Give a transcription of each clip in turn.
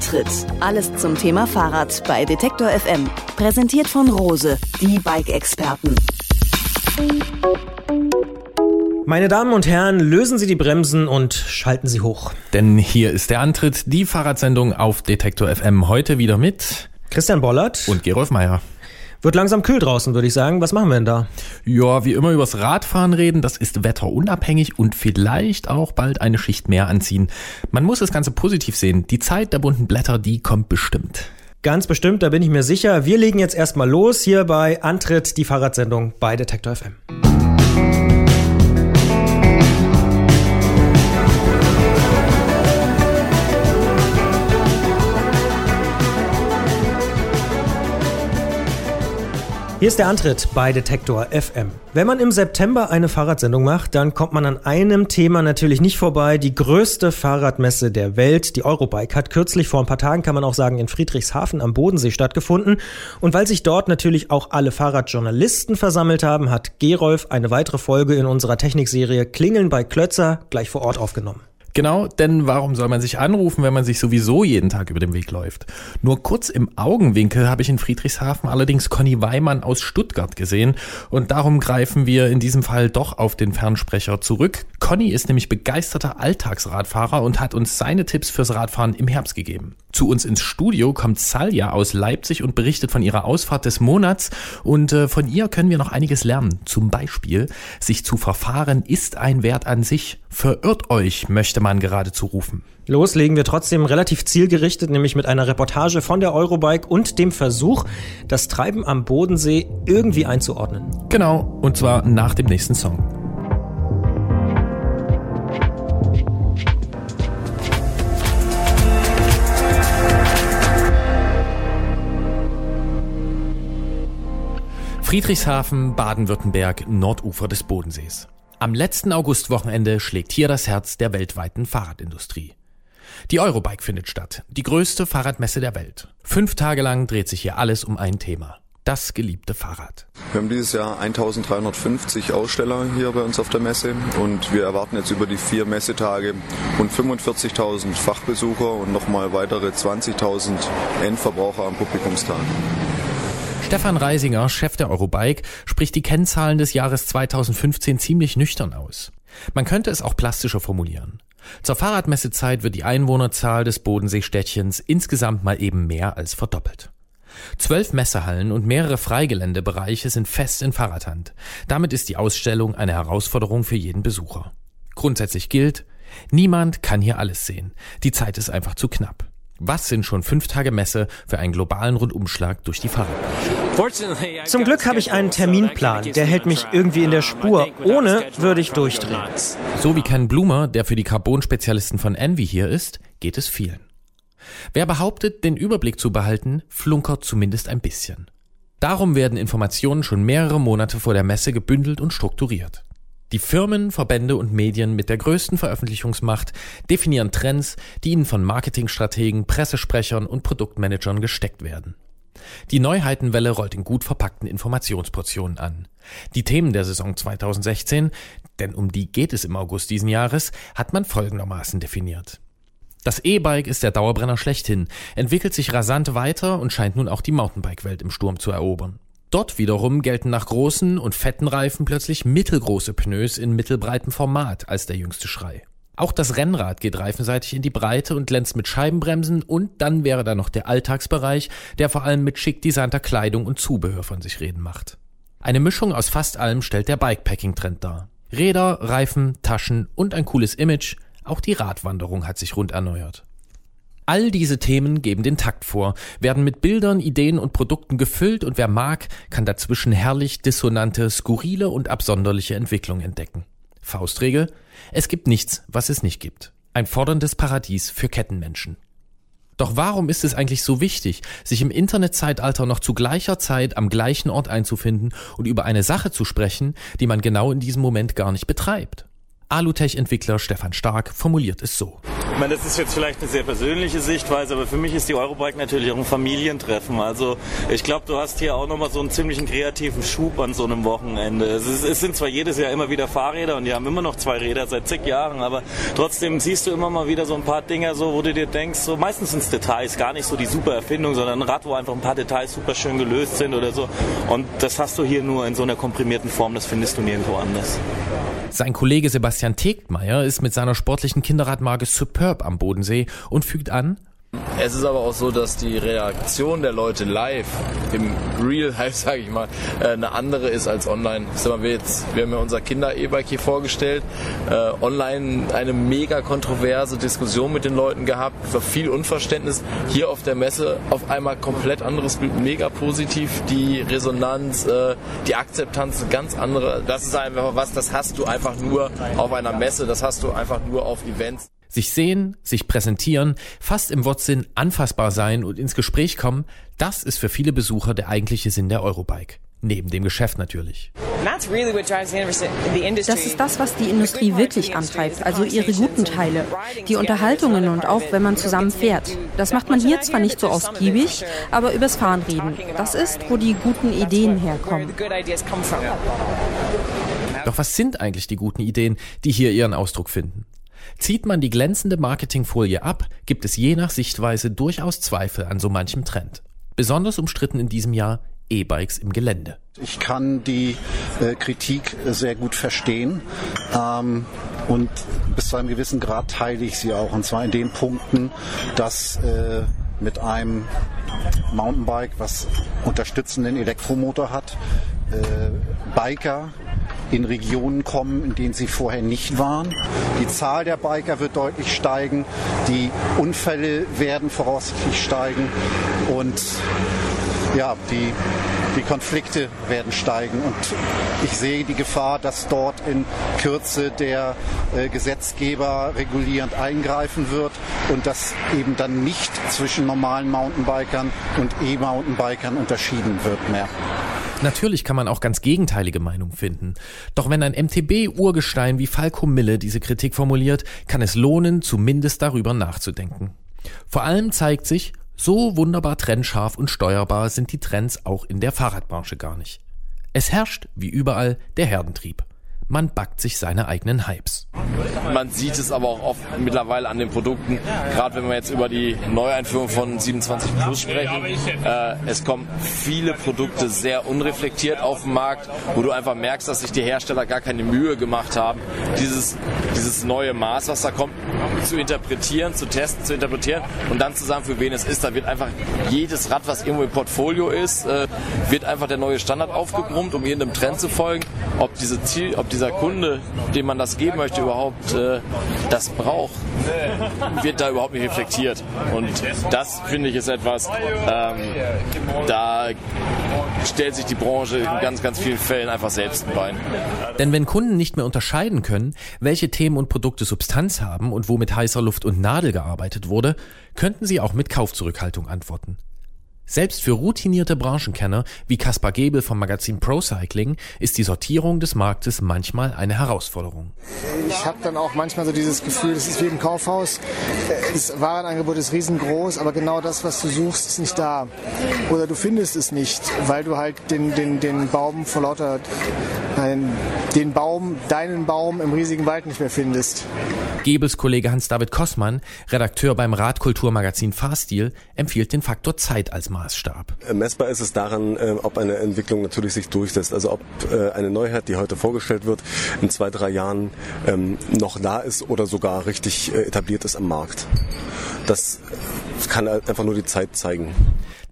Antritt. Alles zum Thema Fahrrad bei Detektor FM. Präsentiert von Rose, die Bike-Experten. Meine Damen und Herren, lösen Sie die Bremsen und schalten Sie hoch. Denn hier ist der Antritt, die Fahrradsendung auf Detektor FM. Heute wieder mit Christian Bollert und Gerolf Meyer. Wird langsam kühl draußen, würde ich sagen. Was machen wir denn da? Ja, wie immer übers Radfahren reden, das ist wetterunabhängig und vielleicht auch bald eine Schicht mehr anziehen. Man muss das Ganze positiv sehen. Die Zeit der bunten Blätter, die kommt bestimmt. Ganz bestimmt, da bin ich mir sicher. Wir legen jetzt erstmal los hier bei Antritt, die Fahrradsendung bei Detektor FM. Hier ist der Antritt bei Detektor FM. Wenn man im September eine Fahrradsendung macht, dann kommt man an einem Thema natürlich nicht vorbei. Die größte Fahrradmesse der Welt, die Eurobike, hat kürzlich vor ein paar Tagen, kann man auch sagen, in Friedrichshafen am Bodensee stattgefunden. Und weil sich dort natürlich auch alle Fahrradjournalisten versammelt haben, hat Gerolf eine weitere Folge in unserer Technikserie Klingeln bei Klötzer gleich vor Ort aufgenommen. Genau, denn warum soll man sich anrufen, wenn man sich sowieso jeden Tag über den Weg läuft? Nur kurz im Augenwinkel habe ich in Friedrichshafen allerdings Conny Weimann aus Stuttgart gesehen und darum greifen wir in diesem Fall doch auf den Fernsprecher zurück. Conny ist nämlich begeisterter Alltagsradfahrer und hat uns seine Tipps fürs Radfahren im Herbst gegeben. Zu uns ins Studio kommt Salja aus Leipzig und berichtet von ihrer Ausfahrt des Monats und äh, von ihr können wir noch einiges lernen. Zum Beispiel, sich zu verfahren ist ein Wert an sich. Verirrt euch, möchte man geradezu rufen. Loslegen wir trotzdem relativ zielgerichtet, nämlich mit einer Reportage von der Eurobike und dem Versuch, das Treiben am Bodensee irgendwie einzuordnen. Genau, und zwar nach dem nächsten Song. Friedrichshafen, Baden-Württemberg, Nordufer des Bodensees. Am letzten Augustwochenende schlägt hier das Herz der weltweiten Fahrradindustrie. Die Eurobike findet statt, die größte Fahrradmesse der Welt. Fünf Tage lang dreht sich hier alles um ein Thema. Das geliebte Fahrrad. Wir haben dieses Jahr 1350 Aussteller hier bei uns auf der Messe und wir erwarten jetzt über die vier Messetage rund 45.000 Fachbesucher und nochmal weitere 20.000 Endverbraucher am Publikumstag. Stefan Reisinger, Chef der Eurobike, spricht die Kennzahlen des Jahres 2015 ziemlich nüchtern aus. Man könnte es auch plastischer formulieren. Zur Fahrradmessezeit wird die Einwohnerzahl des Bodenseestädtchens insgesamt mal eben mehr als verdoppelt. Zwölf Messehallen und mehrere Freigeländebereiche sind fest in Fahrradhand. Damit ist die Ausstellung eine Herausforderung für jeden Besucher. Grundsätzlich gilt, niemand kann hier alles sehen. Die Zeit ist einfach zu knapp. Was sind schon fünf Tage Messe für einen globalen Rundumschlag durch die Fahrradbranche? Zum Glück habe ich einen Terminplan, der hält mich irgendwie in der Spur. Ohne würde ich durchdrehen. So wie Ken Blumer, der für die Carbon-Spezialisten von Envy hier ist, geht es vielen. Wer behauptet, den Überblick zu behalten, flunkert zumindest ein bisschen. Darum werden Informationen schon mehrere Monate vor der Messe gebündelt und strukturiert. Die Firmen, Verbände und Medien mit der größten Veröffentlichungsmacht definieren Trends, die ihnen von Marketingstrategen, Pressesprechern und Produktmanagern gesteckt werden. Die Neuheitenwelle rollt in gut verpackten Informationsportionen an. Die Themen der Saison 2016, denn um die geht es im August diesen Jahres, hat man folgendermaßen definiert. Das E-Bike ist der Dauerbrenner schlechthin, entwickelt sich rasant weiter und scheint nun auch die Mountainbike-Welt im Sturm zu erobern. Dort wiederum gelten nach großen und fetten Reifen plötzlich mittelgroße Pneus in mittelbreitem Format als der jüngste Schrei. Auch das Rennrad geht reifenseitig in die Breite und glänzt mit Scheibenbremsen und dann wäre da noch der Alltagsbereich, der vor allem mit schick designter Kleidung und Zubehör von sich reden macht. Eine Mischung aus fast allem stellt der Bikepacking-Trend dar. Räder, Reifen, Taschen und ein cooles Image, auch die Radwanderung hat sich rund erneuert. All diese Themen geben den Takt vor, werden mit Bildern, Ideen und Produkten gefüllt und wer mag, kann dazwischen herrlich dissonante, skurrile und absonderliche Entwicklungen entdecken. Faustregel, es gibt nichts, was es nicht gibt. Ein forderndes Paradies für Kettenmenschen. Doch warum ist es eigentlich so wichtig, sich im Internetzeitalter noch zu gleicher Zeit am gleichen Ort einzufinden und über eine Sache zu sprechen, die man genau in diesem Moment gar nicht betreibt? Alutech-Entwickler Stefan Stark formuliert es so. Ich meine, das ist jetzt vielleicht eine sehr persönliche Sichtweise, aber für mich ist die Eurobike natürlich auch ein Familientreffen. Also ich glaube, du hast hier auch nochmal so einen ziemlichen kreativen Schub an so einem Wochenende. Es, ist, es, sind zwar jedes Jahr immer wieder Fahrräder und die haben immer noch zwei Räder seit zig Jahren, aber trotzdem siehst du immer mal wieder so ein paar Dinge, so, wo du dir denkst, so meistens sind es Details, gar nicht so die super Erfindung, sondern ein Rad, wo einfach ein paar Details super schön gelöst sind oder so. Und das hast du hier nur in so einer komprimierten Form, das findest du nirgendwo anders. Sein Kollege Sebastian Tegtmeier ist mit seiner sportlichen Kinderradmarke Superb am Bodensee und fügt an, es ist aber auch so, dass die Reaktion der Leute live im Real Life, sage ich mal, äh, eine andere ist als online. Sag wir, jetzt, wir haben ja unser Kinder-E-Bike hier vorgestellt, äh, online eine mega kontroverse Diskussion mit den Leuten gehabt, viel Unverständnis. Hier auf der Messe auf einmal komplett anderes Bild, mega positiv, die Resonanz, äh, die Akzeptanz ganz andere. Das ist einfach was, das hast du einfach nur auf einer Messe, das hast du einfach nur auf Events. Sich sehen, sich präsentieren, fast im Wortsinn anfassbar sein und ins Gespräch kommen, das ist für viele Besucher der eigentliche Sinn der Eurobike. Neben dem Geschäft natürlich. Das ist das, was die Industrie wirklich antreibt, also ihre guten Teile, die Unterhaltungen und auch wenn man zusammen fährt. Das macht man hier zwar nicht so ausgiebig, aber übers Fahren reden. Das ist, wo die guten Ideen herkommen. Doch was sind eigentlich die guten Ideen, die hier ihren Ausdruck finden? Zieht man die glänzende Marketingfolie ab, gibt es je nach Sichtweise durchaus Zweifel an so manchem Trend. Besonders umstritten in diesem Jahr E-Bikes im Gelände. Ich kann die äh, Kritik sehr gut verstehen ähm, und bis zu einem gewissen Grad teile ich sie auch. Und zwar in den Punkten, dass äh, mit einem Mountainbike, was unterstützenden Elektromotor hat, äh, Biker in Regionen kommen, in denen sie vorher nicht waren. Die Zahl der Biker wird deutlich steigen, die Unfälle werden voraussichtlich steigen und ja, die, die Konflikte werden steigen. Und ich sehe die Gefahr, dass dort in Kürze der äh, Gesetzgeber regulierend eingreifen wird und dass eben dann nicht zwischen normalen Mountainbikern und E-Mountainbikern unterschieden wird mehr. Natürlich kann man auch ganz gegenteilige Meinungen finden. Doch wenn ein MTB-Urgestein wie Falco Mille diese Kritik formuliert, kann es lohnen, zumindest darüber nachzudenken. Vor allem zeigt sich, so wunderbar trennscharf und steuerbar sind die Trends auch in der Fahrradbranche gar nicht. Es herrscht, wie überall, der Herdentrieb man backt sich seine eigenen Hypes. Man sieht es aber auch oft mittlerweile an den Produkten, gerade wenn wir jetzt über die Neueinführung von 27 Plus sprechen. Äh, es kommen viele Produkte sehr unreflektiert auf den Markt, wo du einfach merkst, dass sich die Hersteller gar keine Mühe gemacht haben, dieses, dieses neue Maß, was da kommt, zu interpretieren, zu testen, zu interpretieren und dann zu sagen, für wen es ist. Da wird einfach jedes Rad, was irgendwo im Portfolio ist, äh, wird einfach der neue Standard aufgebrummt, um irgendeinem Trend zu folgen. Ob diese Ziel, ob diese dieser Kunde, dem man das geben möchte, überhaupt äh, das braucht, wird da überhaupt nicht reflektiert. Und das finde ich ist etwas, ähm, da stellt sich die Branche in ganz, ganz vielen Fällen einfach selbst ein Bein. Denn wenn Kunden nicht mehr unterscheiden können, welche Themen und Produkte Substanz haben und wo mit heißer Luft und Nadel gearbeitet wurde, könnten sie auch mit Kaufzurückhaltung antworten. Selbst für routinierte Branchenkenner wie Kaspar Gebel vom Magazin Procycling ist die Sortierung des Marktes manchmal eine Herausforderung. Ich habe dann auch manchmal so dieses Gefühl, es ist wie im Kaufhaus. Das Warenangebot ist riesengroß, aber genau das, was du suchst, ist nicht da. Oder du findest es nicht, weil du halt den, den, den Baum vor lauter den Baum, deinen Baum im riesigen Wald nicht mehr findest. Gebels Kollege Hans-David Kossmann, Redakteur beim Radkulturmagazin Fahrstil, empfiehlt den Faktor Zeit als Maßstab. Äh, messbar ist es daran, äh, ob eine Entwicklung natürlich sich durchsetzt. Also ob äh, eine Neuheit, die heute vorgestellt wird, in zwei, drei Jahren ähm, noch da ist oder sogar richtig etabliert ist am Markt. Das kann einfach nur die Zeit zeigen.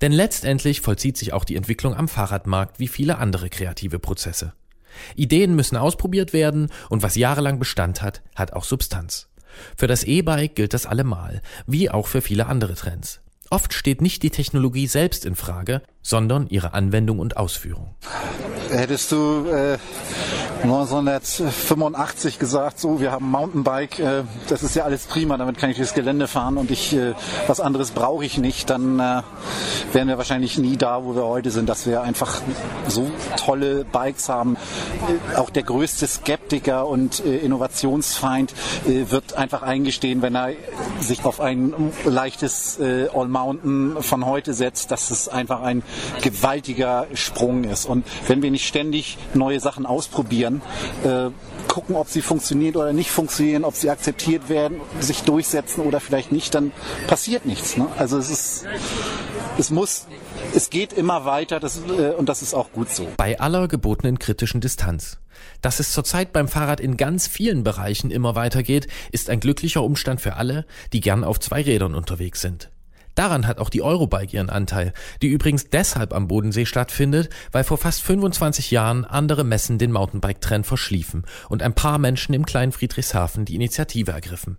Denn letztendlich vollzieht sich auch die Entwicklung am Fahrradmarkt wie viele andere kreative Prozesse. Ideen müssen ausprobiert werden und was jahrelang Bestand hat, hat auch Substanz. Für das E-Bike gilt das allemal, wie auch für viele andere Trends. Oft steht nicht die Technologie selbst in Frage, sondern ihre Anwendung und Ausführung. Hättest du äh, 1985 gesagt, so, wir haben Mountainbike, äh, das ist ja alles prima, damit kann ich durchs Gelände fahren und ich, äh, was anderes brauche ich nicht, dann äh, wären wir wahrscheinlich nie da, wo wir heute sind, dass wir einfach so tolle Bikes haben. Äh, auch der größte Skeptiker und äh, Innovationsfeind äh, wird einfach eingestehen, wenn er sich auf ein leichtes All Mountain von heute setzt, dass es einfach ein gewaltiger Sprung ist. Und wenn wir nicht ständig neue Sachen ausprobieren, äh, gucken, ob sie funktionieren oder nicht funktionieren, ob sie akzeptiert werden, sich durchsetzen oder vielleicht nicht, dann passiert nichts. Ne? Also es ist, es muss, es geht immer weiter das, äh, und das ist auch gut so. Bei aller gebotenen kritischen Distanz. Dass es zurzeit beim Fahrrad in ganz vielen Bereichen immer weitergeht, ist ein glücklicher Umstand für alle, die gern auf zwei Rädern unterwegs sind. Daran hat auch die Eurobike ihren Anteil, die übrigens deshalb am Bodensee stattfindet, weil vor fast 25 Jahren andere Messen den Mountainbike-Trend verschliefen und ein paar Menschen im kleinen Friedrichshafen die Initiative ergriffen.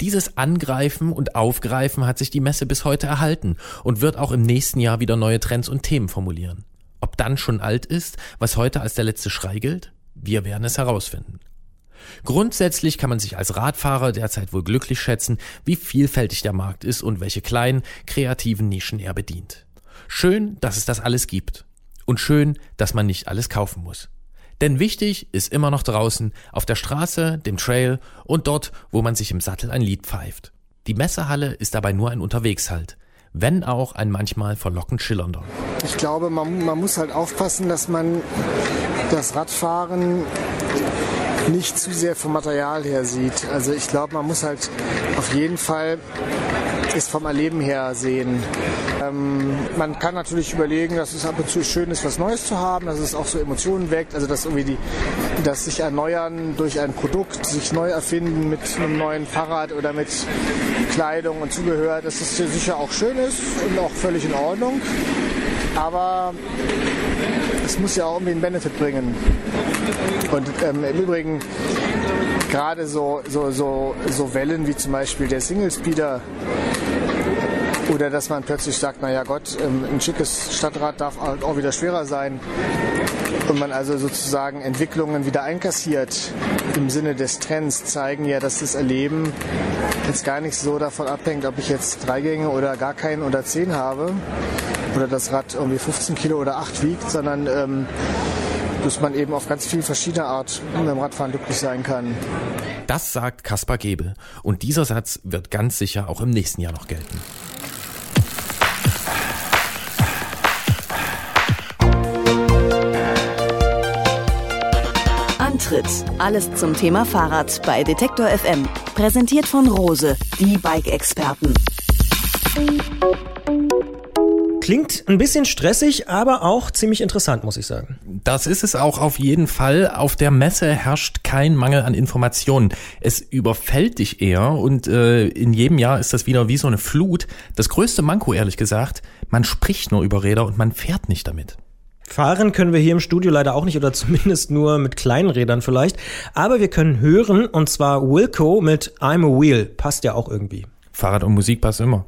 Dieses Angreifen und Aufgreifen hat sich die Messe bis heute erhalten und wird auch im nächsten Jahr wieder neue Trends und Themen formulieren. Ob dann schon alt ist, was heute als der letzte Schrei gilt? Wir werden es herausfinden. Grundsätzlich kann man sich als Radfahrer derzeit wohl glücklich schätzen, wie vielfältig der Markt ist und welche kleinen, kreativen Nischen er bedient. Schön, dass es das alles gibt. Und schön, dass man nicht alles kaufen muss. Denn wichtig ist immer noch draußen, auf der Straße, dem Trail und dort, wo man sich im Sattel ein Lied pfeift. Die Messehalle ist dabei nur ein Unterwegshalt, wenn auch ein manchmal verlockend schillernder. Ich glaube, man, man muss halt aufpassen, dass man das Radfahren nicht zu sehr vom Material her sieht. Also ich glaube, man muss halt auf jeden Fall es vom Erleben her sehen. Ähm, man kann natürlich überlegen, dass es ab und zu schön ist, was Neues zu haben, dass es auch so Emotionen weckt, also dass irgendwie die, das sich erneuern durch ein Produkt, sich neu erfinden mit einem neuen Fahrrad oder mit Kleidung und Zubehör, dass es sicher auch schön ist und auch völlig in Ordnung. Aber es muss ja auch irgendwie einen Benefit bringen. Und ähm, im Übrigen gerade so, so, so, so Wellen wie zum Beispiel der Single Speeder oder dass man plötzlich sagt, naja Gott, ähm, ein schickes Stadtrad darf auch wieder schwerer sein. Und man also sozusagen Entwicklungen wieder einkassiert im Sinne des Trends, zeigen ja, dass das Erleben jetzt gar nicht so davon abhängt, ob ich jetzt drei Gänge oder gar keinen oder zehn habe oder das Rad irgendwie 15 Kilo oder 8 wiegt, sondern ähm, dass man eben auf ganz viel verschiedene Art mit dem Radfahren glücklich sein kann. Das sagt Kaspar Gebel und dieser Satz wird ganz sicher auch im nächsten Jahr noch gelten. Antritt. Alles zum Thema Fahrrad bei Detektor FM. Präsentiert von Rose, die Bike-Experten. Klingt ein bisschen stressig, aber auch ziemlich interessant, muss ich sagen. Das ist es auch auf jeden Fall. Auf der Messe herrscht kein Mangel an Informationen. Es überfällt dich eher und äh, in jedem Jahr ist das wieder wie so eine Flut. Das größte Manko, ehrlich gesagt, man spricht nur über Räder und man fährt nicht damit. Fahren können wir hier im Studio leider auch nicht oder zumindest nur mit kleinen Rädern vielleicht. Aber wir können hören und zwar Wilco mit I'm a Wheel. Passt ja auch irgendwie. Fahrrad und Musik passt immer.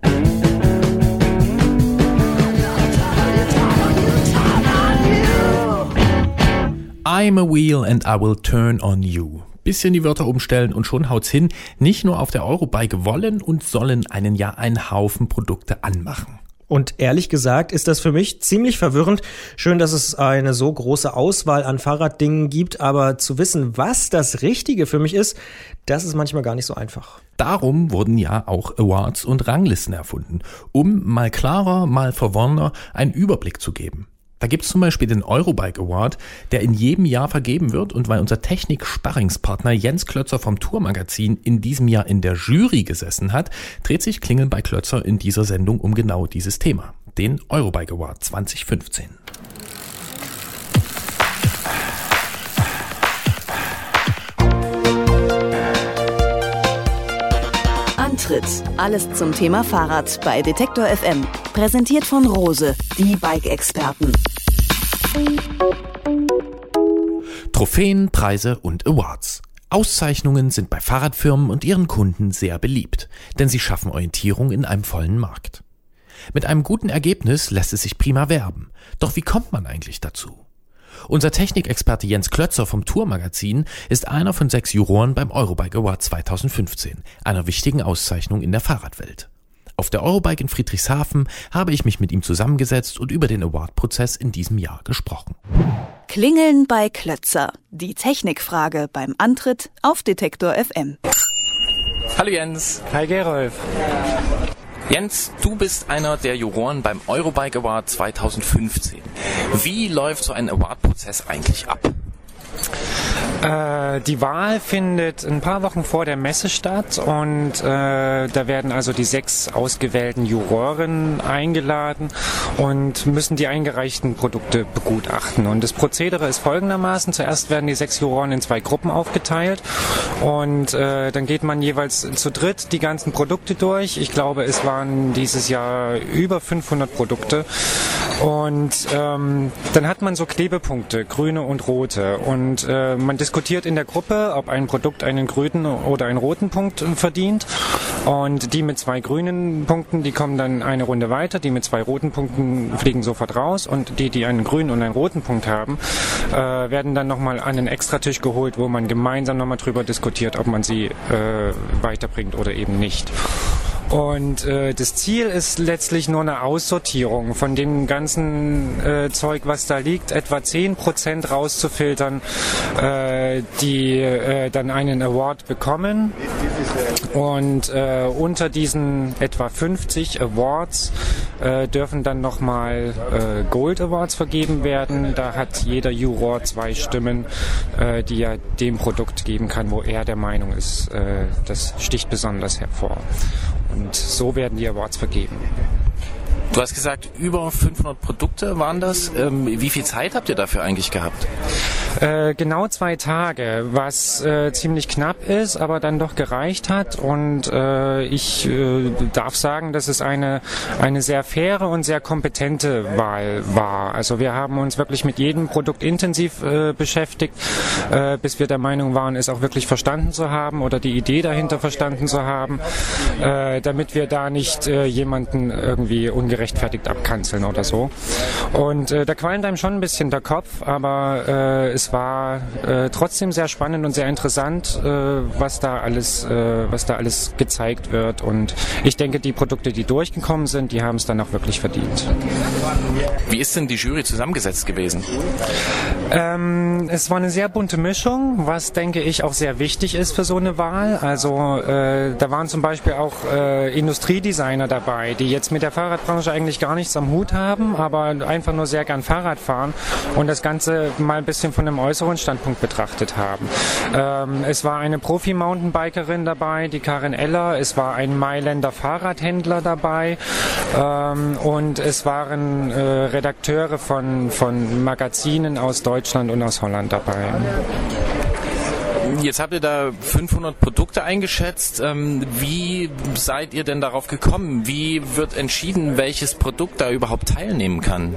I'm a wheel and I will turn on you. Bisschen die Wörter umstellen und schon haut's hin. Nicht nur auf der Eurobike wollen und sollen einen ja einen Haufen Produkte anmachen. Und ehrlich gesagt ist das für mich ziemlich verwirrend. Schön, dass es eine so große Auswahl an Fahrraddingen gibt, aber zu wissen, was das Richtige für mich ist, das ist manchmal gar nicht so einfach. Darum wurden ja auch Awards und Ranglisten erfunden, um mal klarer, mal verworrener einen Überblick zu geben. Da gibt es zum Beispiel den Eurobike Award, der in jedem Jahr vergeben wird und weil unser Technik-Sparringspartner Jens Klötzer vom Tourmagazin in diesem Jahr in der Jury gesessen hat, dreht sich Klingeln bei Klötzer in dieser Sendung um genau dieses Thema, den Eurobike Award 2015. Antritt. Alles zum Thema Fahrrad bei Detektor FM. Präsentiert von Rose, die Bike-Experten. Trophäen, Preise und Awards. Auszeichnungen sind bei Fahrradfirmen und ihren Kunden sehr beliebt, denn sie schaffen Orientierung in einem vollen Markt. Mit einem guten Ergebnis lässt es sich prima werben. Doch wie kommt man eigentlich dazu? Unser Technikexperte Jens Klötzer vom Tourmagazin ist einer von sechs Juroren beim Eurobike Award 2015, einer wichtigen Auszeichnung in der Fahrradwelt. Auf der Eurobike in Friedrichshafen habe ich mich mit ihm zusammengesetzt und über den Award-Prozess in diesem Jahr gesprochen. Klingeln bei Klötzer. Die Technikfrage beim Antritt auf Detektor FM. Hallo Jens. Hi Gerolf. Jens, du bist einer der Juroren beim Eurobike Award 2015. Wie läuft so ein Award-Prozess eigentlich ab? Äh, die Wahl findet ein paar Wochen vor der Messe statt und äh, da werden also die sechs ausgewählten Juroren eingeladen und müssen die eingereichten Produkte begutachten. Und das Prozedere ist folgendermaßen. Zuerst werden die sechs Juroren in zwei Gruppen aufgeteilt und äh, dann geht man jeweils zu dritt die ganzen Produkte durch. Ich glaube, es waren dieses Jahr über 500 Produkte und ähm, dann hat man so Klebepunkte, grüne und rote und äh, man diskutiert in der Gruppe, ob ein Produkt einen grünen oder einen roten Punkt verdient. Und die mit zwei grünen Punkten, die kommen dann eine Runde weiter. Die mit zwei roten Punkten fliegen sofort raus. Und die, die einen grünen und einen roten Punkt haben, äh, werden dann nochmal an einen Extratisch geholt, wo man gemeinsam nochmal drüber diskutiert, ob man sie äh, weiterbringt oder eben nicht. Und äh, das Ziel ist letztlich nur eine Aussortierung von dem ganzen äh, Zeug, was da liegt, etwa zehn Prozent rauszufiltern, äh, die äh, dann einen Award bekommen. Und äh, unter diesen etwa 50 Awards äh, dürfen dann nochmal äh, Gold Awards vergeben werden. Da hat jeder Juror zwei Stimmen, äh, die er dem Produkt geben kann, wo er der Meinung ist, äh, das sticht besonders hervor. Und so werden die Awards vergeben. Du hast gesagt, über 500 Produkte waren das. Ähm, wie viel Zeit habt ihr dafür eigentlich gehabt? Äh, genau zwei Tage, was äh, ziemlich knapp ist, aber dann doch gereicht hat. Und äh, ich äh, darf sagen, dass es eine, eine sehr faire und sehr kompetente Wahl war. Also wir haben uns wirklich mit jedem Produkt intensiv äh, beschäftigt, äh, bis wir der Meinung waren, es auch wirklich verstanden zu haben oder die Idee dahinter verstanden zu haben, damit wir da nicht jemanden irgendwie ungerecht gerechtfertigt abkanzeln oder so. Und äh, da qualmt einem schon ein bisschen der Kopf, aber äh, es war äh, trotzdem sehr spannend und sehr interessant, äh, was da alles, äh, was da alles gezeigt wird. Und ich denke, die Produkte, die durchgekommen sind, die haben es dann auch wirklich verdient. Wie ist denn die Jury zusammengesetzt gewesen? Ähm, es war eine sehr bunte Mischung, was denke ich auch sehr wichtig ist für so eine Wahl. Also äh, da waren zum Beispiel auch äh, Industriedesigner dabei, die jetzt mit der Fahrradbranche Branche eigentlich gar nichts am Hut haben, aber einfach nur sehr gern Fahrrad fahren und das Ganze mal ein bisschen von einem äußeren Standpunkt betrachtet haben. Ähm, es war eine Profi-Mountainbikerin dabei, die Karin Eller, es war ein Mailänder Fahrradhändler dabei ähm, und es waren äh, Redakteure von, von Magazinen aus Deutschland und aus Holland dabei. Jetzt habt ihr da 500 Produkte eingeschätzt. Ähm, wie seid ihr denn darauf gekommen? Wie wird entschieden, welches Produkt da überhaupt teilnehmen kann?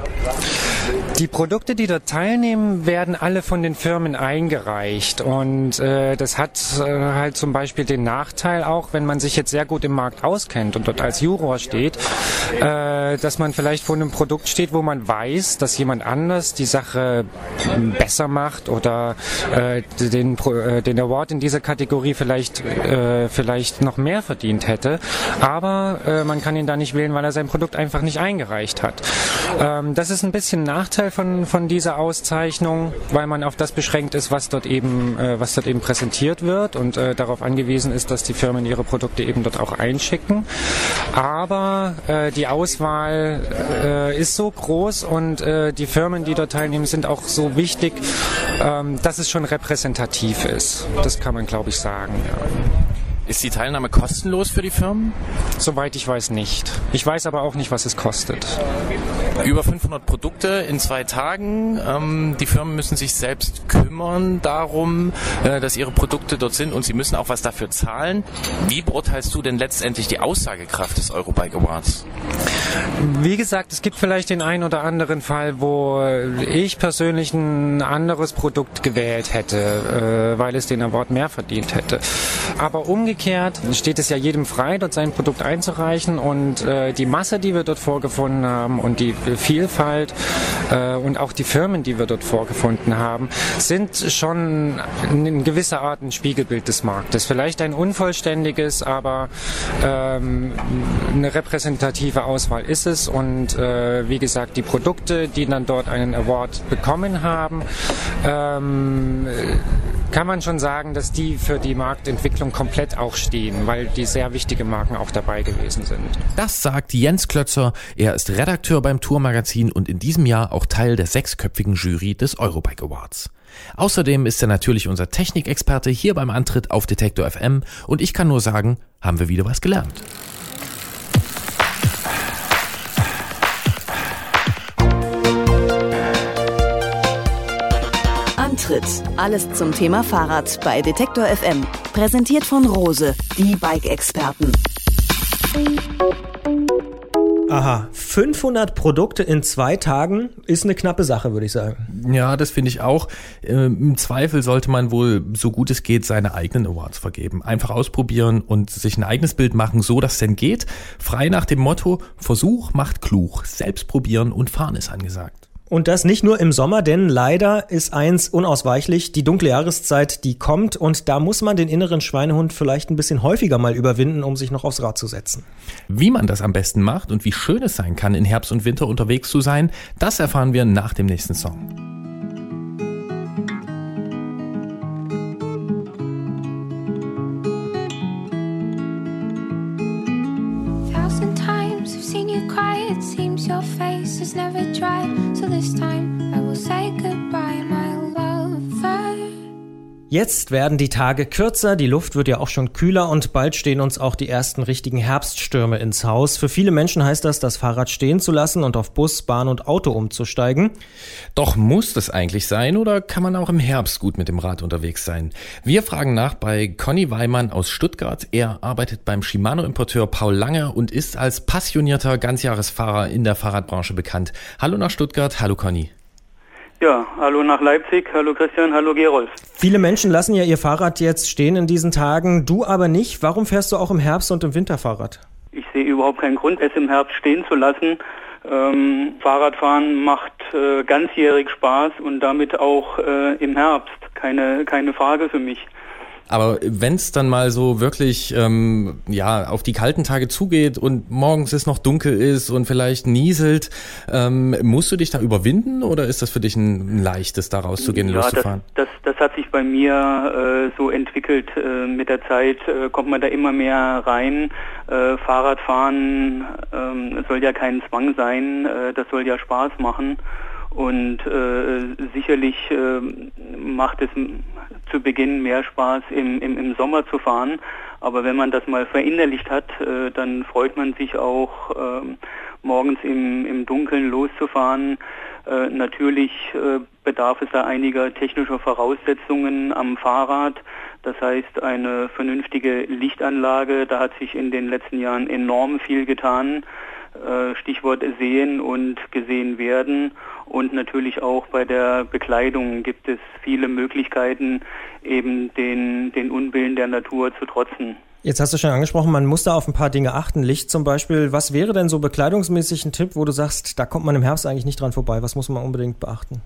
Die Produkte, die dort teilnehmen, werden alle von den Firmen eingereicht. Und äh, das hat äh, halt zum Beispiel den Nachteil auch, wenn man sich jetzt sehr gut im Markt auskennt und dort als Juror steht, äh, dass man vielleicht vor einem Produkt steht, wo man weiß, dass jemand anders die Sache besser macht oder äh, den, äh, äh, den Award in dieser Kategorie vielleicht, äh, vielleicht noch mehr verdient hätte. Aber äh, man kann ihn da nicht wählen, weil er sein Produkt einfach nicht eingereicht hat. Ähm, das ist ein bisschen ein Nachteil von, von dieser Auszeichnung, weil man auf das beschränkt ist, was dort eben, äh, was dort eben präsentiert wird und äh, darauf angewiesen ist, dass die Firmen ihre Produkte eben dort auch einschicken. Aber äh, die Auswahl äh, ist so groß und äh, die Firmen, die dort teilnehmen, sind auch so wichtig, ähm, dass es schon repräsentativ ist. Das kann man, glaube ich, sagen. Ja. Ist die Teilnahme kostenlos für die Firmen? Soweit ich weiß nicht. Ich weiß aber auch nicht, was es kostet. Über 500 Produkte in zwei Tagen. Ähm, die Firmen müssen sich selbst kümmern darum, äh, dass ihre Produkte dort sind und sie müssen auch was dafür zahlen. Wie beurteilst du denn letztendlich die Aussagekraft des Eurobike Awards? Wie gesagt, es gibt vielleicht den einen oder anderen Fall, wo ich persönlich ein anderes Produkt gewählt hätte, äh, weil es den Award mehr verdient hätte. Aber umgekehrt Umgekehrt. Steht es ja jedem frei, dort sein Produkt einzureichen. Und äh, die Masse, die wir dort vorgefunden haben und die Vielfalt äh, und auch die Firmen, die wir dort vorgefunden haben, sind schon in gewisser Art ein Spiegelbild des Marktes. Vielleicht ein unvollständiges, aber ähm, eine repräsentative Auswahl ist es. Und äh, wie gesagt, die Produkte, die dann dort einen Award bekommen haben, ähm, kann man schon sagen, dass die für die Marktentwicklung komplett auch stehen, weil die sehr wichtige Marken auch dabei gewesen sind. Das sagt Jens Klötzer. Er ist Redakteur beim Tourmagazin und in diesem Jahr auch Teil der sechsköpfigen Jury des Eurobike Awards. Außerdem ist er natürlich unser Technikexperte hier beim Antritt auf Detektor FM und ich kann nur sagen, haben wir wieder was gelernt. Antritt. Alles zum Thema Fahrrad bei Detektor FM. Präsentiert von Rose, die Bike-Experten. Aha, 500 Produkte in zwei Tagen ist eine knappe Sache, würde ich sagen. Ja, das finde ich auch. Ähm, Im Zweifel sollte man wohl, so gut es geht, seine eigenen Awards vergeben. Einfach ausprobieren und sich ein eigenes Bild machen, so dass es denn geht. Frei nach dem Motto, Versuch macht klug. Selbst probieren und fahren ist angesagt. Und das nicht nur im Sommer, denn leider ist eins unausweichlich, die dunkle Jahreszeit, die kommt und da muss man den inneren Schweinehund vielleicht ein bisschen häufiger mal überwinden, um sich noch aufs Rad zu setzen. Wie man das am besten macht und wie schön es sein kann, in Herbst und Winter unterwegs zu sein, das erfahren wir nach dem nächsten Song. Thousand times I've seen you cry, it seems your face is never dry. So this time I will say goodbye, my. Jetzt werden die Tage kürzer, die Luft wird ja auch schon kühler und bald stehen uns auch die ersten richtigen Herbststürme ins Haus. Für viele Menschen heißt das, das Fahrrad stehen zu lassen und auf Bus, Bahn und Auto umzusteigen. Doch muss das eigentlich sein oder kann man auch im Herbst gut mit dem Rad unterwegs sein? Wir fragen nach bei Conny Weimann aus Stuttgart. Er arbeitet beim Shimano-Importeur Paul Lange und ist als passionierter Ganzjahresfahrer in der Fahrradbranche bekannt. Hallo nach Stuttgart, hallo Conny. Ja, hallo nach Leipzig, hallo Christian, hallo Gerolf. Viele Menschen lassen ja ihr Fahrrad jetzt stehen in diesen Tagen, du aber nicht. Warum fährst du auch im Herbst und im Winter Fahrrad? Ich sehe überhaupt keinen Grund, es im Herbst stehen zu lassen. Ähm, Fahrradfahren macht äh, ganzjährig Spaß und damit auch äh, im Herbst. Keine, keine Frage für mich. Aber wenn es dann mal so wirklich ähm, ja auf die kalten Tage zugeht und morgens es noch dunkel ist und vielleicht nieselt, ähm, musst du dich da überwinden oder ist das für dich ein, ein leichtes, da rauszugehen, ja, loszufahren? Das, das, das hat sich bei mir äh, so entwickelt. Äh, mit der Zeit äh, kommt man da immer mehr rein. Äh, Fahrradfahren ähm, soll ja kein Zwang sein, äh, das soll ja Spaß machen. Und äh, sicherlich äh, macht es zu Beginn mehr Spaß, im, im, im Sommer zu fahren. Aber wenn man das mal verinnerlicht hat, äh, dann freut man sich auch, äh, morgens im, im Dunkeln loszufahren. Äh, natürlich äh, bedarf es da einiger technischer Voraussetzungen am Fahrrad. Das heißt, eine vernünftige Lichtanlage, da hat sich in den letzten Jahren enorm viel getan. Äh, Stichwort sehen und gesehen werden. Und natürlich auch bei der Bekleidung gibt es viele Möglichkeiten, eben den, den Unbillen der Natur zu trotzen. Jetzt hast du schon angesprochen, man muss da auf ein paar Dinge achten. Licht zum Beispiel. Was wäre denn so bekleidungsmäßig ein Tipp, wo du sagst, da kommt man im Herbst eigentlich nicht dran vorbei? Was muss man unbedingt beachten?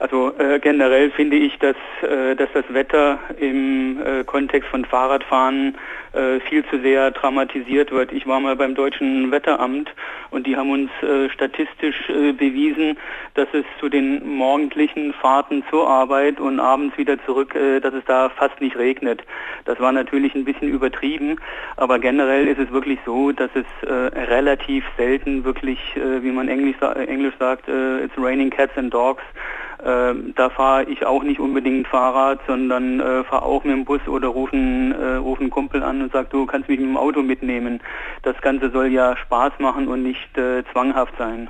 Also äh, generell finde ich, dass, äh, dass das Wetter im äh, Kontext von Fahrradfahren äh, viel zu sehr dramatisiert wird. Ich war mal beim deutschen Wetteramt und die haben uns äh, statistisch äh, bewiesen, dass es zu den morgendlichen Fahrten zur Arbeit und abends wieder zurück, dass es da fast nicht regnet. Das war natürlich ein bisschen übertrieben, aber generell ist es wirklich so, dass es relativ selten wirklich, wie man Englisch, Englisch sagt, it's raining cats and dogs, da fahre ich auch nicht unbedingt Fahrrad, sondern äh, fahre auch mit dem Bus oder rufen, äh, rufen einen Kumpel an und sage, du kannst mich mit dem Auto mitnehmen. Das Ganze soll ja Spaß machen und nicht äh, zwanghaft sein.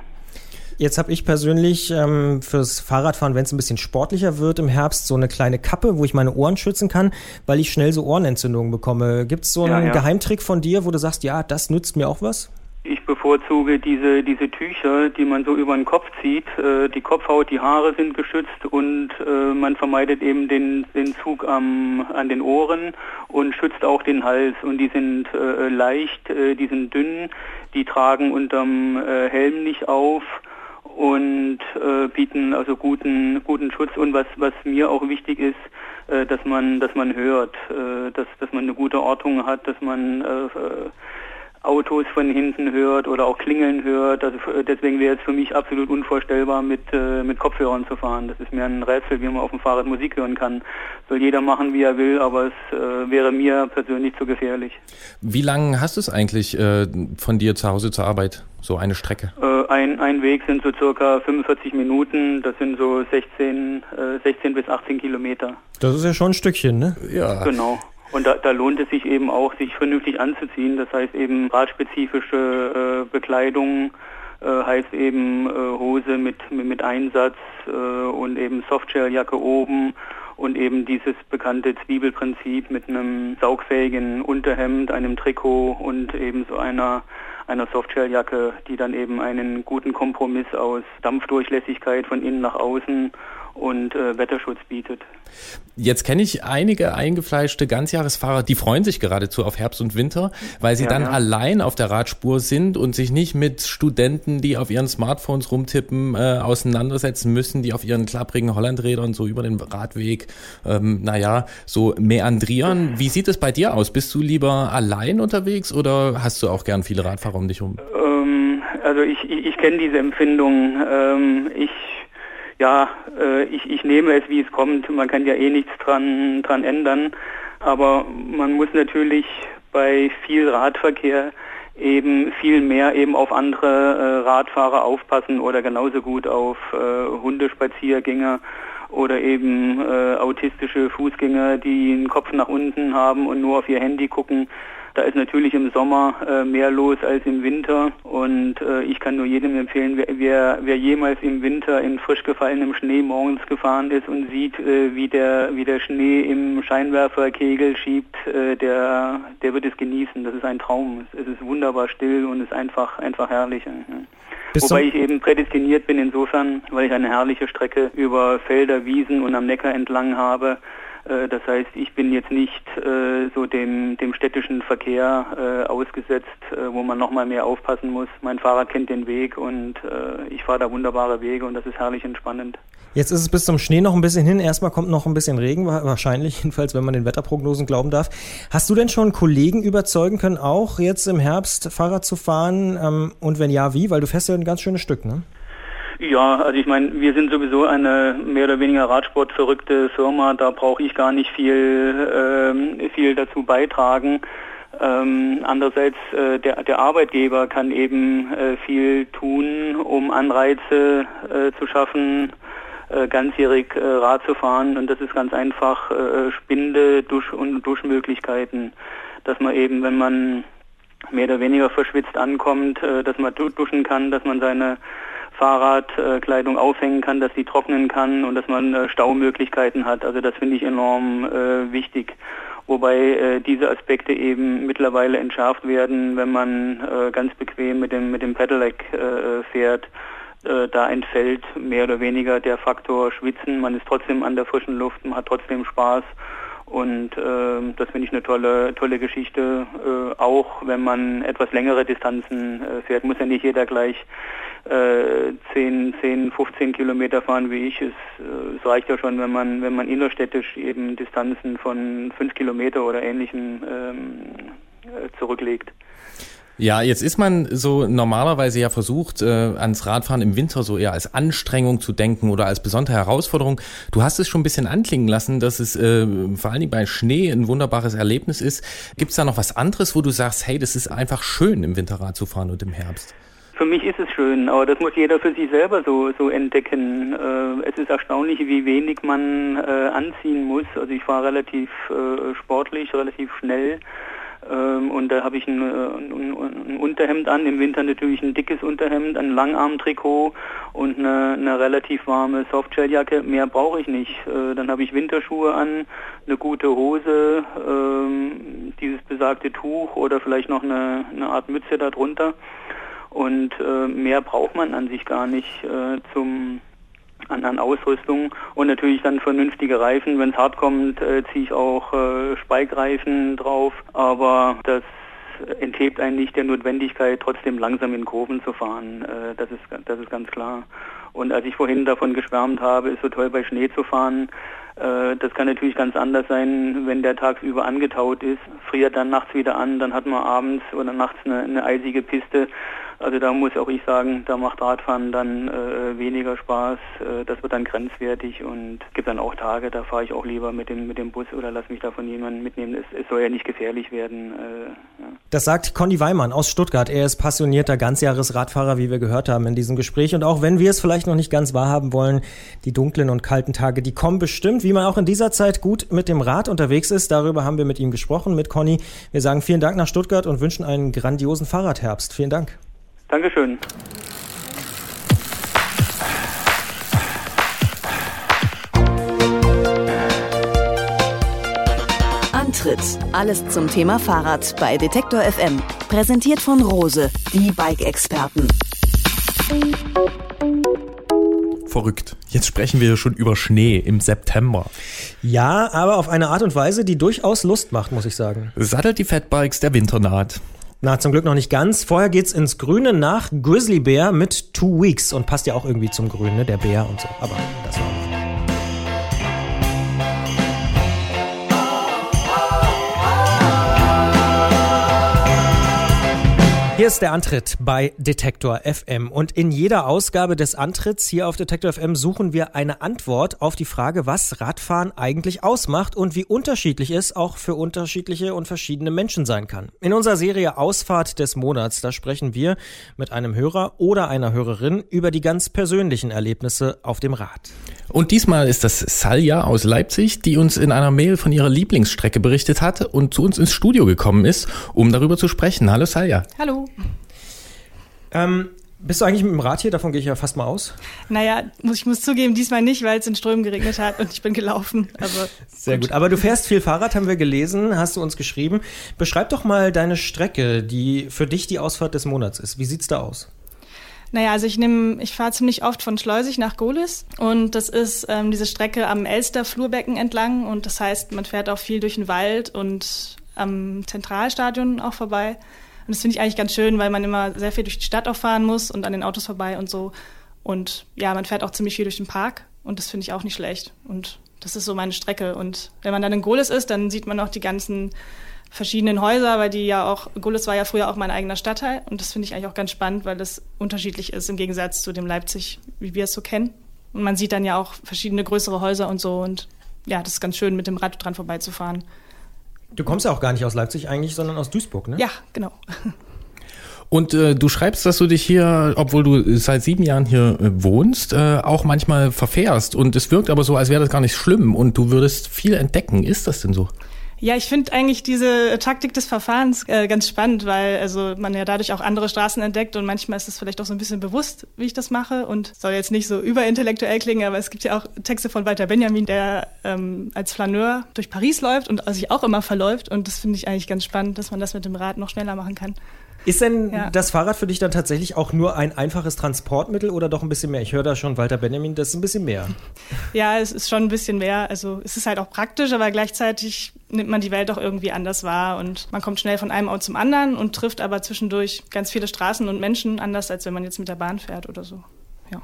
Jetzt habe ich persönlich ähm, fürs Fahrradfahren, wenn es ein bisschen sportlicher wird im Herbst, so eine kleine Kappe, wo ich meine Ohren schützen kann, weil ich schnell so Ohrenentzündungen bekomme. Gibt es so einen ja, ja. Geheimtrick von dir, wo du sagst, ja, das nützt mir auch was? Ich bevorzuge diese, diese Tücher, die man so über den Kopf zieht. Äh, die Kopfhaut, die Haare sind geschützt und äh, man vermeidet eben den, den Zug am, an den Ohren und schützt auch den Hals. Und die sind äh, leicht, äh, die sind dünn, die tragen unterm äh, Helm nicht auf und äh, bieten also guten, guten Schutz. Und was, was mir auch wichtig ist, dass man, dass man hört, dass, dass man eine gute Ortung hat, dass man Autos von hinten hört oder auch Klingeln hört. Also deswegen wäre es für mich absolut unvorstellbar, mit, äh, mit Kopfhörern zu fahren. Das ist mir ein Rätsel, wie man auf dem Fahrrad Musik hören kann. Soll jeder machen, wie er will, aber es äh, wäre mir persönlich zu gefährlich. Wie lange hast du es eigentlich äh, von dir zu Hause zur Arbeit, so eine Strecke? Äh, ein, ein Weg sind so circa 45 Minuten, das sind so 16, 16 äh, bis 18 Kilometer. Das ist ja schon ein Stückchen, ne? Ja. Genau. Und da, da lohnt es sich eben auch, sich vernünftig anzuziehen. Das heißt eben radspezifische äh, Bekleidung, äh, heißt eben äh, Hose mit, mit, Einsatz äh, und eben Softshelljacke oben und eben dieses bekannte Zwiebelprinzip mit einem saugfähigen Unterhemd, einem Trikot und eben so einer einer Softshelljacke, die dann eben einen guten Kompromiss aus Dampfdurchlässigkeit von innen nach außen und äh, Wetterschutz bietet. Jetzt kenne ich einige eingefleischte Ganzjahresfahrer, die freuen sich geradezu auf Herbst und Winter, weil sie ja, dann ja. allein auf der Radspur sind und sich nicht mit Studenten, die auf ihren Smartphones rumtippen, äh, auseinandersetzen müssen, die auf ihren klapprigen Hollandrädern so über den Radweg, ähm, naja, so meandrieren. Wie sieht es bei dir aus? Bist du lieber allein unterwegs oder hast du auch gern viele Radfahrer um dich herum? Ähm, also ich, ich, ich kenne diese Empfindung. Ähm, ich ja, äh, ich, ich nehme es, wie es kommt. Man kann ja eh nichts dran, dran ändern. Aber man muss natürlich bei viel Radverkehr eben viel mehr eben auf andere äh, Radfahrer aufpassen oder genauso gut auf äh, Hundespaziergänger oder eben äh, autistische Fußgänger, die einen Kopf nach unten haben und nur auf ihr Handy gucken. Da ist natürlich im Sommer äh, mehr los als im Winter und äh, ich kann nur jedem empfehlen, wer, wer, wer, jemals im Winter in frisch gefallenem Schnee morgens gefahren ist und sieht, äh, wie, der, wie der Schnee im Scheinwerferkegel schiebt, äh, der, der wird es genießen. Das ist ein Traum. Es, ist wunderbar still und ist einfach, einfach herrlich. Bis Wobei ich eben prädestiniert bin insofern, weil ich eine herrliche Strecke über Felder, Wiesen und am Neckar entlang habe das heißt, ich bin jetzt nicht äh, so dem, dem städtischen Verkehr äh, ausgesetzt, äh, wo man nochmal mehr aufpassen muss. Mein Fahrrad kennt den Weg und äh, ich fahre da wunderbare Wege und das ist herrlich entspannend. Jetzt ist es bis zum Schnee noch ein bisschen hin. Erstmal kommt noch ein bisschen Regen, wahrscheinlich, jedenfalls, wenn man den Wetterprognosen glauben darf. Hast du denn schon Kollegen überzeugen können, auch jetzt im Herbst Fahrrad zu fahren? Ähm, und wenn ja, wie? Weil du fährst ja ein ganz schönes Stück, ne? Ja, also ich meine, wir sind sowieso eine mehr oder weniger Radsportverrückte Firma. Da brauche ich gar nicht viel, ähm, viel dazu beitragen. Ähm, andererseits, äh, der, der Arbeitgeber kann eben äh, viel tun, um Anreize äh, zu schaffen, äh, ganzjährig äh, Rad zu fahren. Und das ist ganz einfach äh, Spinde, Dusch und Duschmöglichkeiten. Dass man eben, wenn man mehr oder weniger verschwitzt ankommt, dass man duschen kann, dass man seine Fahrradkleidung äh, aufhängen kann, dass sie trocknen kann und dass man äh, Staumöglichkeiten hat. Also das finde ich enorm äh, wichtig. Wobei äh, diese Aspekte eben mittlerweile entschärft werden, wenn man äh, ganz bequem mit dem, mit dem Pedelec äh, fährt. da entfällt mehr oder weniger der Faktor Schwitzen. Man ist trotzdem an der frischen Luft, man hat trotzdem Spaß Und äh, das finde ich eine tolle, tolle Geschichte, äh, auch wenn man etwas längere Distanzen äh, fährt. Muss ja nicht jeder gleich äh, 10, 10, 15 Kilometer fahren wie ich. Es, äh, es reicht ja schon, wenn man, wenn man innerstädtisch eben Distanzen von 5 Kilometer oder ähnlichem ähm, äh, zurücklegt. Ja, jetzt ist man so normalerweise ja versucht, äh, ans Radfahren im Winter so eher als Anstrengung zu denken oder als besondere Herausforderung. Du hast es schon ein bisschen anklingen lassen, dass es äh, vor allen Dingen bei Schnee ein wunderbares Erlebnis ist. Gibt es da noch was anderes, wo du sagst, hey, das ist einfach schön im Winterrad zu fahren und im Herbst? Für mich ist es schön, aber das muss jeder für sich selber so, so entdecken. Äh, es ist erstaunlich, wie wenig man äh, anziehen muss. Also ich fahre relativ äh, sportlich, relativ schnell. Ähm, und da habe ich ein, ein, ein, Unterhemd an, im Winter natürlich ein dickes Unterhemd, ein Langarmtrikot und eine, eine relativ warme Softshelljacke. Mehr brauche ich nicht. Äh, dann habe ich Winterschuhe an, eine gute Hose, ähm, dieses besagte Tuch oder vielleicht noch eine, eine Art Mütze darunter. Und äh, mehr braucht man an sich gar nicht äh, zum an, an Ausrüstung und natürlich dann vernünftige Reifen. Wenn es hart kommt, äh, ziehe ich auch äh, Speikreifen drauf, aber das enthebt einen nicht der Notwendigkeit, trotzdem langsam in Kurven zu fahren. Äh, das, ist, das ist ganz klar. Und als ich vorhin davon geschwärmt habe, ist so toll bei Schnee zu fahren, äh, das kann natürlich ganz anders sein, wenn der tagsüber angetaut ist, friert dann nachts wieder an, dann hat man abends oder nachts eine, eine eisige Piste also da muss auch ich sagen, da macht Radfahren dann äh, weniger Spaß. Äh, das wird dann grenzwertig und gibt dann auch Tage, da fahre ich auch lieber mit dem, mit dem Bus oder lass mich da von jemandem mitnehmen. Es, es soll ja nicht gefährlich werden. Äh, ja. Das sagt Conny Weimann aus Stuttgart. Er ist passionierter Ganzjahresradfahrer, wie wir gehört haben in diesem Gespräch. Und auch wenn wir es vielleicht noch nicht ganz wahrhaben wollen, die dunklen und kalten Tage, die kommen bestimmt, wie man auch in dieser Zeit gut mit dem Rad unterwegs ist. Darüber haben wir mit ihm gesprochen, mit Conny. Wir sagen vielen Dank nach Stuttgart und wünschen einen grandiosen Fahrradherbst. Vielen Dank. Dankeschön. Antritt. Alles zum Thema Fahrrad bei Detektor FM. Präsentiert von Rose, die Bike-Experten. Verrückt. Jetzt sprechen wir schon über Schnee im September. Ja, aber auf eine Art und Weise, die durchaus Lust macht, muss ich sagen. Sattelt die Fatbikes, der Winter naht. Na, zum Glück noch nicht ganz. Vorher geht's ins Grüne nach Grizzly Bear mit Two Weeks und passt ja auch irgendwie zum Grün, ne? Der Bär und so. Aber das war auch. Hier ist der Antritt bei Detektor FM und in jeder Ausgabe des Antritts hier auf Detektor FM suchen wir eine Antwort auf die Frage, was Radfahren eigentlich ausmacht und wie unterschiedlich es auch für unterschiedliche und verschiedene Menschen sein kann. In unserer Serie Ausfahrt des Monats, da sprechen wir mit einem Hörer oder einer Hörerin über die ganz persönlichen Erlebnisse auf dem Rad. Und diesmal ist das Salja aus Leipzig, die uns in einer Mail von ihrer Lieblingsstrecke berichtet hat und zu uns ins Studio gekommen ist, um darüber zu sprechen. Hallo Salja. Hallo. Ähm, bist du eigentlich mit dem Rad hier? Davon gehe ich ja fast mal aus. Naja, ich muss zugeben, diesmal nicht, weil es in Strömen geregnet hat und ich bin gelaufen. Aber Sehr gut. gut. Aber du fährst viel Fahrrad, haben wir gelesen, hast du uns geschrieben. Beschreib doch mal deine Strecke, die für dich die Ausfahrt des Monats ist. Wie sieht's da aus? Naja, also ich nehme, ich fahre ziemlich oft von Schleusig nach Gohlis und das ist ähm, diese Strecke am Elster Flurbecken entlang und das heißt, man fährt auch viel durch den Wald und am Zentralstadion auch vorbei. Und das finde ich eigentlich ganz schön, weil man immer sehr viel durch die Stadt auch fahren muss und an den Autos vorbei und so. Und ja, man fährt auch ziemlich viel durch den Park und das finde ich auch nicht schlecht. Und das ist so meine Strecke. Und wenn man dann in Goles ist, dann sieht man auch die ganzen verschiedenen Häuser, weil die ja auch, Goles war ja früher auch mein eigener Stadtteil und das finde ich eigentlich auch ganz spannend, weil das unterschiedlich ist im Gegensatz zu dem Leipzig, wie wir es so kennen. Und man sieht dann ja auch verschiedene größere Häuser und so und ja, das ist ganz schön, mit dem Rad dran vorbeizufahren. Du kommst ja auch gar nicht aus Leipzig eigentlich, sondern aus Duisburg, ne? Ja, genau. Und äh, du schreibst, dass du dich hier, obwohl du seit sieben Jahren hier äh, wohnst, äh, auch manchmal verfährst. Und es wirkt aber so, als wäre das gar nicht schlimm und du würdest viel entdecken. Ist das denn so? Ja, ich finde eigentlich diese Taktik des Verfahrens äh, ganz spannend, weil also man ja dadurch auch andere Straßen entdeckt und manchmal ist es vielleicht auch so ein bisschen bewusst, wie ich das mache und soll jetzt nicht so überintellektuell klingen, aber es gibt ja auch Texte von Walter Benjamin, der ähm, als Flaneur durch Paris läuft und sich auch immer verläuft und das finde ich eigentlich ganz spannend, dass man das mit dem Rad noch schneller machen kann. Ist denn ja. das Fahrrad für dich dann tatsächlich auch nur ein einfaches Transportmittel oder doch ein bisschen mehr? Ich höre da schon Walter Benjamin, das ist ein bisschen mehr. Ja, es ist schon ein bisschen mehr. Also es ist halt auch praktisch, aber gleichzeitig nimmt man die Welt auch irgendwie anders wahr und man kommt schnell von einem Ort zum anderen und trifft aber zwischendurch ganz viele Straßen und Menschen anders, als wenn man jetzt mit der Bahn fährt oder so. Ja.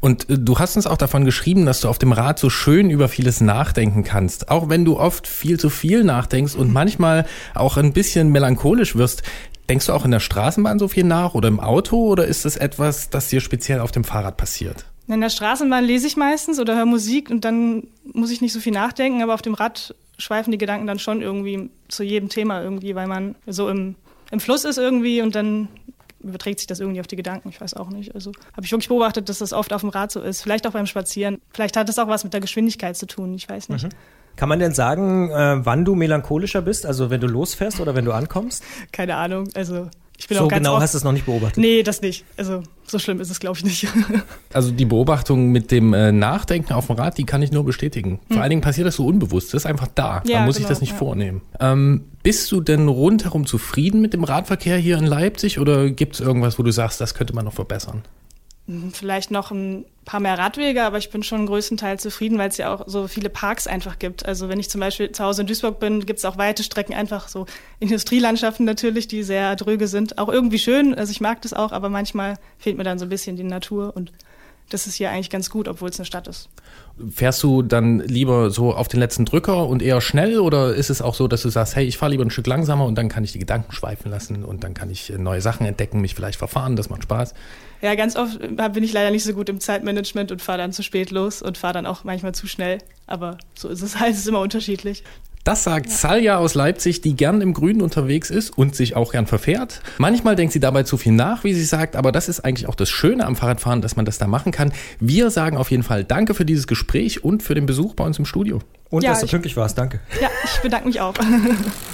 Und äh, du hast uns auch davon geschrieben, dass du auf dem Rad so schön über vieles nachdenken kannst. Auch wenn du oft viel zu viel nachdenkst und manchmal auch ein bisschen melancholisch wirst. Denkst du auch in der Straßenbahn so viel nach oder im Auto oder ist das etwas, das dir speziell auf dem Fahrrad passiert? In der Straßenbahn lese ich meistens oder höre Musik und dann muss ich nicht so viel nachdenken, aber auf dem Rad schweifen die Gedanken dann schon irgendwie zu jedem Thema irgendwie, weil man so im, im Fluss ist irgendwie und dann überträgt sich das irgendwie auf die Gedanken. Ich weiß auch nicht. Also habe ich wirklich beobachtet, dass das oft auf dem Rad so ist. Vielleicht auch beim Spazieren. Vielleicht hat das auch was mit der Geschwindigkeit zu tun. Ich weiß nicht. Mhm. Kann man denn sagen, äh, wann du melancholischer bist? Also wenn du losfährst oder wenn du ankommst? Keine Ahnung. Also ich bin so auch ganz genau oft, hast du es noch nicht beobachtet? Nee, das nicht. Also so schlimm ist es, glaube ich, nicht. also die Beobachtung mit dem äh, Nachdenken auf dem Rad, die kann ich nur bestätigen. Hm. Vor allen Dingen passiert das so unbewusst. Das ist einfach da. Ja, Man muss genau, sich das nicht ja. vornehmen. Ähm, bist du denn rundherum zufrieden mit dem Radverkehr hier in Leipzig oder gibt es irgendwas, wo du sagst, das könnte man noch verbessern? Hm, vielleicht noch ein paar mehr Radwege, aber ich bin schon größtenteils zufrieden, weil es ja auch so viele Parks einfach gibt. Also wenn ich zum Beispiel zu Hause in Duisburg bin, gibt es auch weite Strecken, einfach so Industrielandschaften natürlich, die sehr dröge sind. Auch irgendwie schön, also ich mag das auch, aber manchmal fehlt mir dann so ein bisschen die Natur und das ist hier eigentlich ganz gut, obwohl es eine Stadt ist. Fährst du dann lieber so auf den letzten Drücker und eher schnell oder ist es auch so, dass du sagst, hey, ich fahre lieber ein Stück langsamer und dann kann ich die Gedanken schweifen lassen und dann kann ich neue Sachen entdecken, mich vielleicht verfahren, das macht Spaß? Ja, ganz oft bin ich leider nicht so gut im Zeitmanagement und fahre dann zu spät los und fahre dann auch manchmal zu schnell. Aber so ist es halt, es ist immer unterschiedlich. Das sagt Salja aus Leipzig, die gern im Grünen unterwegs ist und sich auch gern verfährt. Manchmal denkt sie dabei zu viel nach, wie sie sagt, aber das ist eigentlich auch das Schöne am Fahrradfahren, dass man das da machen kann. Wir sagen auf jeden Fall Danke für dieses Gespräch und für den Besuch bei uns im Studio. Und ja, dass du pünktlich warst, danke. Ja, ich bedanke mich auch.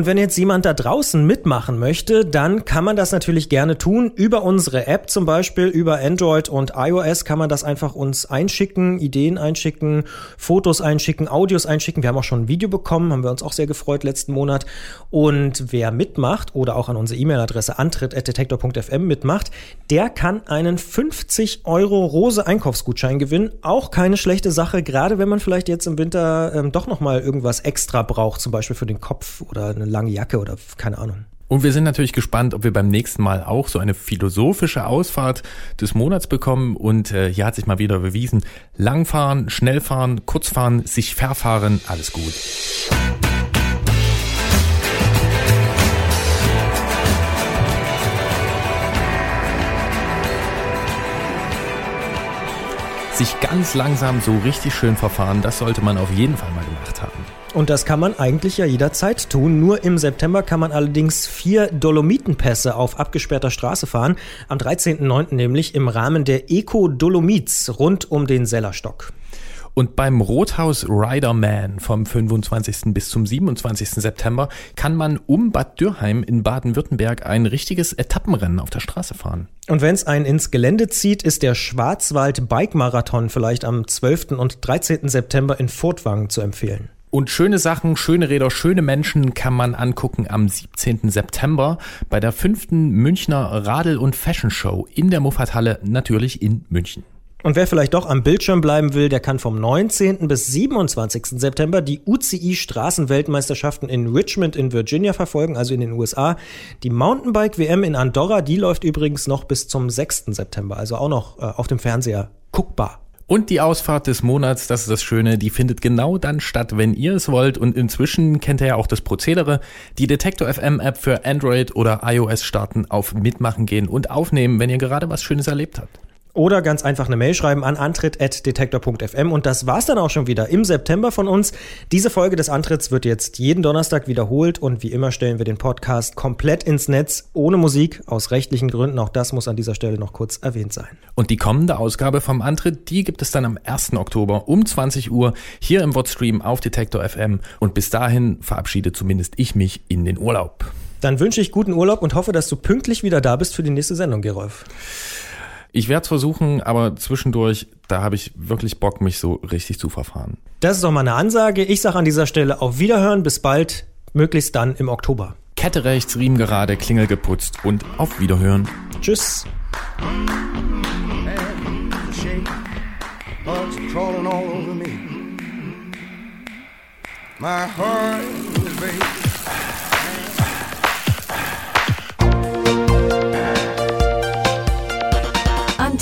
Und wenn jetzt jemand da draußen mitmachen möchte, dann kann man das natürlich gerne tun. Über unsere App zum Beispiel, über Android und iOS kann man das einfach uns einschicken, Ideen einschicken, Fotos einschicken, Audios einschicken. Wir haben auch schon ein Video bekommen, haben wir uns auch sehr gefreut letzten Monat. Und wer mitmacht oder auch an unsere E-Mail-Adresse antritt.detektor.fm mitmacht, der kann einen 50 Euro Rose Einkaufsgutschein gewinnen. Auch keine schlechte Sache, gerade wenn man vielleicht jetzt im Winter ähm, doch nochmal irgendwas extra braucht, zum Beispiel für den Kopf oder eine lange Jacke oder keine Ahnung. Und wir sind natürlich gespannt, ob wir beim nächsten Mal auch so eine philosophische Ausfahrt des Monats bekommen. Und äh, hier hat sich mal wieder bewiesen, langfahren, schnellfahren, kurzfahren, sich verfahren, alles gut. Sich ganz langsam so richtig schön verfahren, das sollte man auf jeden Fall mal gemacht haben. Und das kann man eigentlich ja jederzeit tun. Nur im September kann man allerdings vier Dolomitenpässe auf abgesperrter Straße fahren. Am 13.09. nämlich im Rahmen der Eco Dolomites rund um den Sellerstock. Und beim Rothaus Riderman vom 25. bis zum 27. September kann man um Bad Dürheim in Baden-Württemberg ein richtiges Etappenrennen auf der Straße fahren. Und wenn es einen ins Gelände zieht, ist der Schwarzwald Bike Marathon vielleicht am 12. und 13. September in Furtwangen zu empfehlen. Und schöne Sachen, schöne Räder, schöne Menschen kann man angucken am 17. September bei der fünften Münchner Radl- und Fashion Show in der Muffathalle, natürlich in München. Und wer vielleicht doch am Bildschirm bleiben will, der kann vom 19. bis 27. September die UCI Straßenweltmeisterschaften in Richmond in Virginia verfolgen, also in den USA. Die Mountainbike WM in Andorra, die läuft übrigens noch bis zum 6. September, also auch noch äh, auf dem Fernseher guckbar. Und die Ausfahrt des Monats, das ist das Schöne, die findet genau dann statt, wenn ihr es wollt. Und inzwischen kennt ihr ja auch das Prozedere. Die Detektor FM App für Android oder iOS starten, auf Mitmachen gehen und aufnehmen, wenn ihr gerade was Schönes erlebt habt. Oder ganz einfach eine Mail schreiben an antritt.detektor.fm. Und das war's dann auch schon wieder im September von uns. Diese Folge des Antritts wird jetzt jeden Donnerstag wiederholt und wie immer stellen wir den Podcast komplett ins Netz, ohne Musik, aus rechtlichen Gründen. Auch das muss an dieser Stelle noch kurz erwähnt sein. Und die kommende Ausgabe vom Antritt, die gibt es dann am 1. Oktober um 20 Uhr hier im Wordstream auf Detektor FM. Und bis dahin verabschiede zumindest ich mich in den Urlaub. Dann wünsche ich guten Urlaub und hoffe, dass du pünktlich wieder da bist für die nächste Sendung, Gerolf. Ich werde es versuchen, aber zwischendurch, da habe ich wirklich Bock, mich so richtig zu verfahren. Das ist doch mal eine Ansage. Ich sage an dieser Stelle auf Wiederhören, bis bald, möglichst dann im Oktober. Kette rechts, Riemen gerade, Klingel geputzt und auf Wiederhören. Tschüss. My heart